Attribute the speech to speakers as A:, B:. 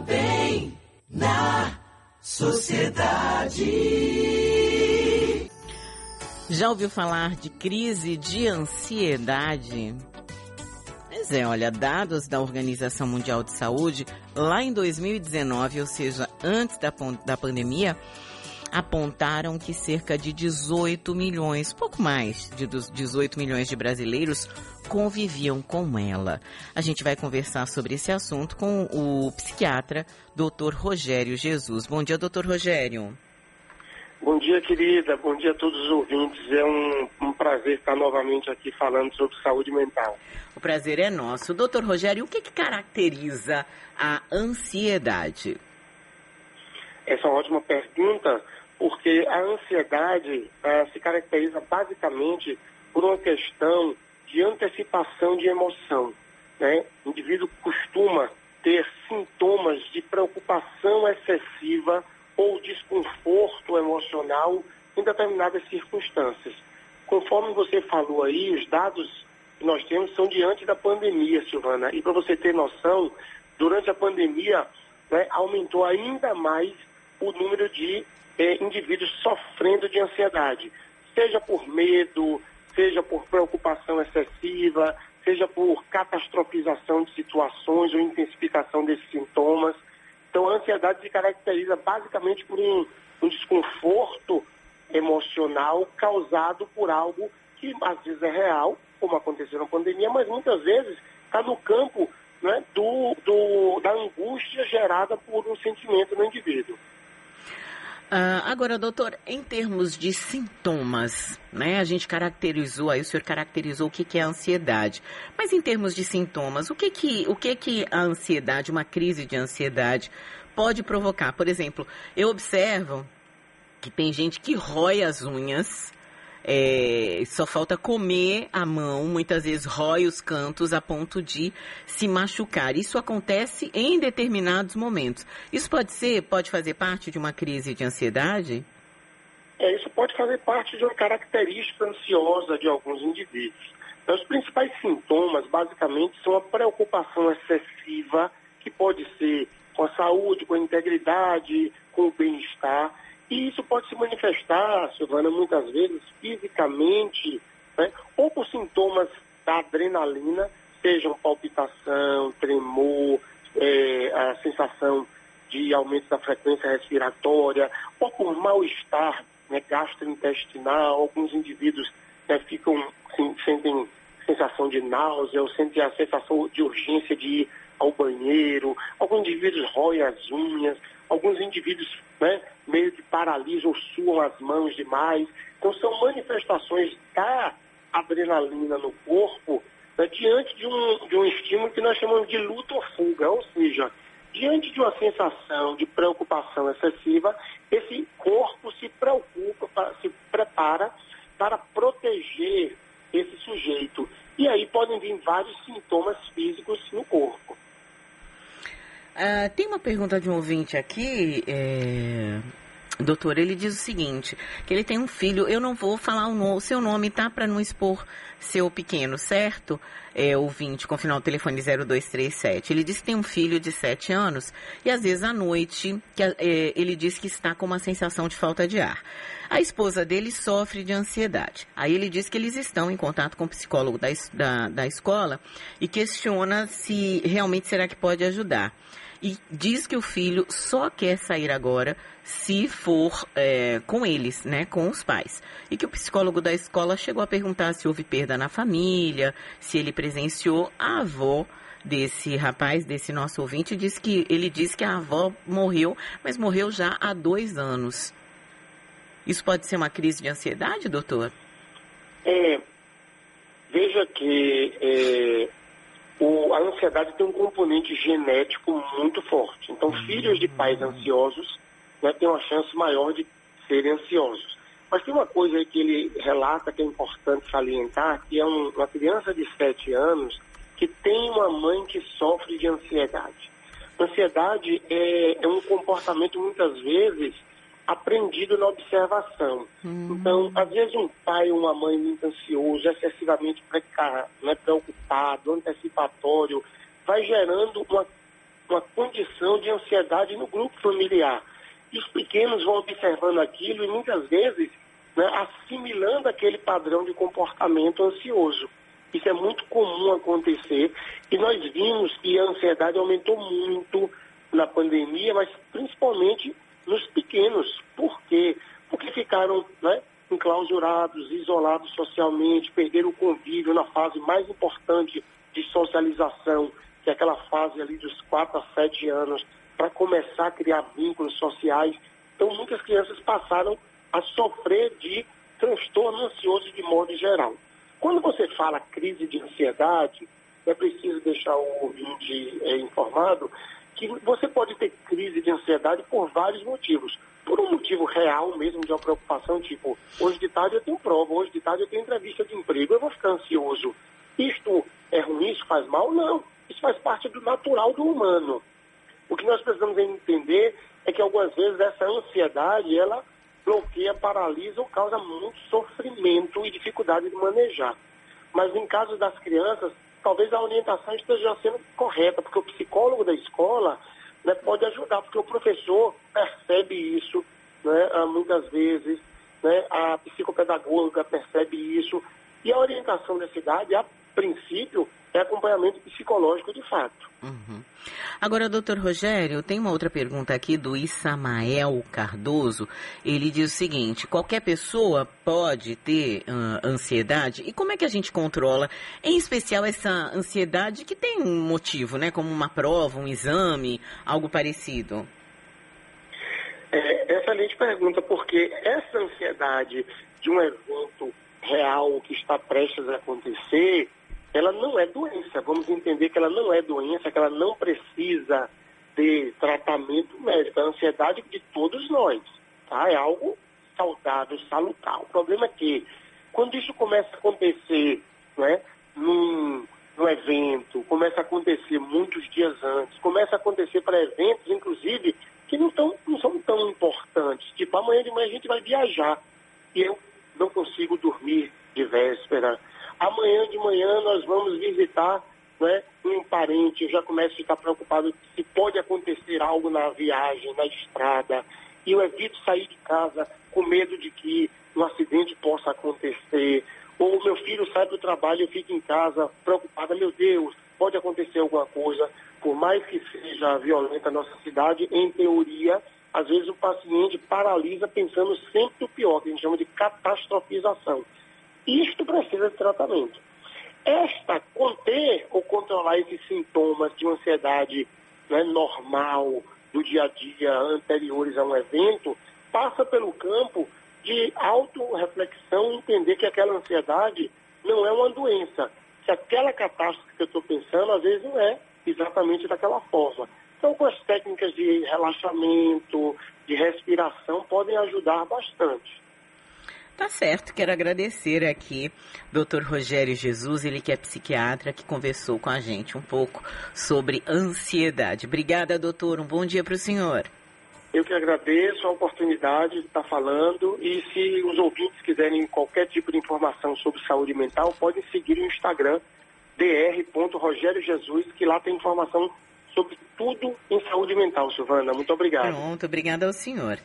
A: bem na sociedade.
B: Já ouviu falar de crise de ansiedade? Pois é, olha, dados da Organização Mundial de Saúde, lá em 2019, ou seja, antes da, da pandemia, apontaram que cerca de 18 milhões, pouco mais de 18 milhões de brasileiros conviviam com ela. A gente vai conversar sobre esse assunto com o psiquiatra Dr. Rogério Jesus. Bom dia, doutor Rogério.
C: Bom dia, querida. Bom dia a todos os ouvintes. É um, um, prazer estar novamente aqui falando sobre saúde mental.
B: O prazer é nosso. Doutor Rogério, o que, que caracteriza a ansiedade?
C: Essa é uma ótima pergunta, porque a ansiedade uh, se caracteriza basicamente por uma questão de antecipação de emoção. Né? O indivíduo costuma ter sintomas de preocupação excessiva ou desconforto emocional em determinadas circunstâncias. Conforme você falou aí, os dados que nós temos são diante da pandemia, Silvana. E para você ter noção, durante a pandemia né, aumentou ainda mais o número de é, indivíduos sofrendo de ansiedade, seja por medo, seja por preocupação excessiva, seja por catastrofização de situações ou intensificação desses sintomas. Então, a ansiedade se caracteriza basicamente por um, um desconforto emocional causado por algo que às vezes é real, como aconteceu na pandemia, mas muitas vezes está no campo né, do, do, da angústia gerada por um sentimento no indivíduo.
B: Uh, agora, doutor, em termos de sintomas, né? A gente caracterizou, aí o senhor caracterizou o que, que é a ansiedade. Mas em termos de sintomas, o que que, o que que a ansiedade, uma crise de ansiedade, pode provocar? Por exemplo, eu observo que tem gente que rói as unhas é, só falta comer a mão, muitas vezes rói os cantos a ponto de se machucar. Isso acontece em determinados momentos. Isso pode ser, pode fazer parte de uma crise de ansiedade?
C: É, isso pode fazer parte de uma característica ansiosa de alguns indivíduos. Então, os principais sintomas, basicamente, são a preocupação excessiva, que pode ser com a saúde, com a integridade, com o pode se manifestar, Silvana, muitas vezes fisicamente, né, ou por sintomas da adrenalina, sejam palpitação, tremor, é, a sensação de aumento da frequência respiratória, ou por mal-estar né, gastrointestinal. Alguns indivíduos né, ficam, sim, sentem sensação de náusea, ou sentem a sensação de urgência de ir ao banheiro. Alguns indivíduos roem as unhas, alguns indivíduos né, paralisam suam as mãos demais. Então, são manifestações da adrenalina no corpo né, diante de um, de um estímulo que nós chamamos de luta ou fuga, ou seja, diante de uma sensação de preocupação excessiva, esse corpo se preocupa, se prepara para proteger esse sujeito. E aí podem vir vários sintomas físicos no corpo.
B: Uh, tem uma pergunta de um ouvinte aqui, é... doutor. Ele diz o seguinte: que ele tem um filho. Eu não vou falar o, no... o seu nome, tá? Para não expor seu pequeno, certo? É ouvinte com final telefone 0237. Ele diz que tem um filho de 7 anos e às vezes à noite que, é, ele diz que está com uma sensação de falta de ar. A esposa dele sofre de ansiedade. Aí ele diz que eles estão em contato com o psicólogo da, da, da escola e questiona se realmente será que pode ajudar e diz que o filho só quer sair agora se for é, com eles, né, com os pais. E que o psicólogo da escola chegou a perguntar se houve perda na família, se ele presenciou a avó desse rapaz, desse nosso ouvinte, diz que ele disse que a avó morreu, mas morreu já há dois anos. Isso pode ser uma crise de ansiedade, doutor?
C: É, veja que é, o, a ansiedade tem um componente genético muito forte. Então, uhum. filhos de pais ansiosos né, têm uma chance maior de serem ansiosos. Mas tem uma coisa que ele relata que é importante salientar, que é um, uma criança de 7 anos que tem uma mãe que sofre de ansiedade. Ansiedade é, é um comportamento, muitas vezes, aprendido na observação. Uhum. Então, às vezes um pai ou uma mãe muito ansioso, excessivamente né, preocupado, antecipatório, vai gerando uma, uma condição de ansiedade no grupo familiar. E os pequenos vão observando aquilo e muitas vezes né, assimilando aquele padrão de comportamento ansioso. Isso é muito comum acontecer e nós vimos que a ansiedade aumentou muito na pandemia, mas principalmente nos pequenos. Por quê? Porque ficaram né, enclausurados, isolados socialmente, perderam o convívio na fase mais importante de socialização, que é aquela fase ali dos 4 a 7 anos, para começar a criar vínculos sociais. Então, muitas crianças passaram a sofrer de transtorno ansioso de modo geral. Quando você fala crise de ansiedade, é preciso deixar o ouvinte é, informado que você pode ter crise de ansiedade por vários motivos. Por um motivo real mesmo, de uma preocupação, tipo, hoje de tarde eu tenho prova, hoje de tarde eu tenho entrevista de emprego, eu vou ficar ansioso. Isto é ruim, isso faz mal? Não. Isso faz parte do natural do humano. O que nós precisamos entender é que algumas vezes essa ansiedade, ela bloqueia, paralisa ou causa muito sofrimento e dificuldade de manejar. Mas em caso das crianças, talvez a orientação esteja sendo correta, porque o psicólogo da escola né, pode ajudar, porque o professor percebe isso né, muitas vezes, né, a psicopedagoga percebe isso, e a orientação da cidade, a princípio, é acompanhamento psicológico de fato.
B: Uhum. Agora, doutor Rogério, tem uma outra pergunta aqui do Isamael Cardoso. Ele diz o seguinte: qualquer pessoa pode ter uh, ansiedade? E como é que a gente controla, em especial essa ansiedade que tem um motivo, né? Como uma prova, um exame, algo parecido?
C: É, excelente pergunta, porque essa ansiedade de um evento real que está prestes a acontecer ela não é doença. Vamos entender que ela não é doença, que ela não precisa de tratamento médico. É a ansiedade de todos nós. Tá? É algo saudável, salutar. O problema é que quando isso começa a acontecer né, num, num evento, começa a acontecer muitos dias antes, começa a acontecer para eventos, inclusive, que não, tão, não são tão importantes. Tipo, amanhã de manhã a gente vai viajar e eu não consigo dormir de véspera Amanhã de manhã nós vamos visitar né, um parente, eu já começo a ficar preocupado se pode acontecer algo na viagem, na estrada, e eu evito sair de casa com medo de que um acidente possa acontecer, ou meu filho sai do trabalho eu fico em casa preocupada, meu Deus, pode acontecer alguma coisa, por mais que seja violenta a nossa cidade, em teoria, às vezes o paciente paralisa pensando sempre no pior, que a gente chama de catastrofização. Isto precisa de tratamento. Esta, conter ou controlar esses sintomas de ansiedade né, normal do dia a dia anteriores a um evento, passa pelo campo de autorreflexão, entender que aquela ansiedade não é uma doença, que aquela catástrofe que eu estou pensando, às vezes não é exatamente daquela forma. Então, com as técnicas de relaxamento, de respiração, podem ajudar bastante.
B: Tá certo, quero agradecer aqui Dr. Rogério Jesus, ele que é psiquiatra, que conversou com a gente um pouco sobre ansiedade. Obrigada, doutor. Um bom dia para o senhor.
C: Eu que agradeço a oportunidade de estar falando e se os ouvintes quiserem qualquer tipo de informação sobre saúde mental, podem seguir o Instagram dr.rogériojesus, que lá tem informação sobre tudo em saúde mental, Silvana. Muito obrigado.
B: Pronto, obrigada ao senhor.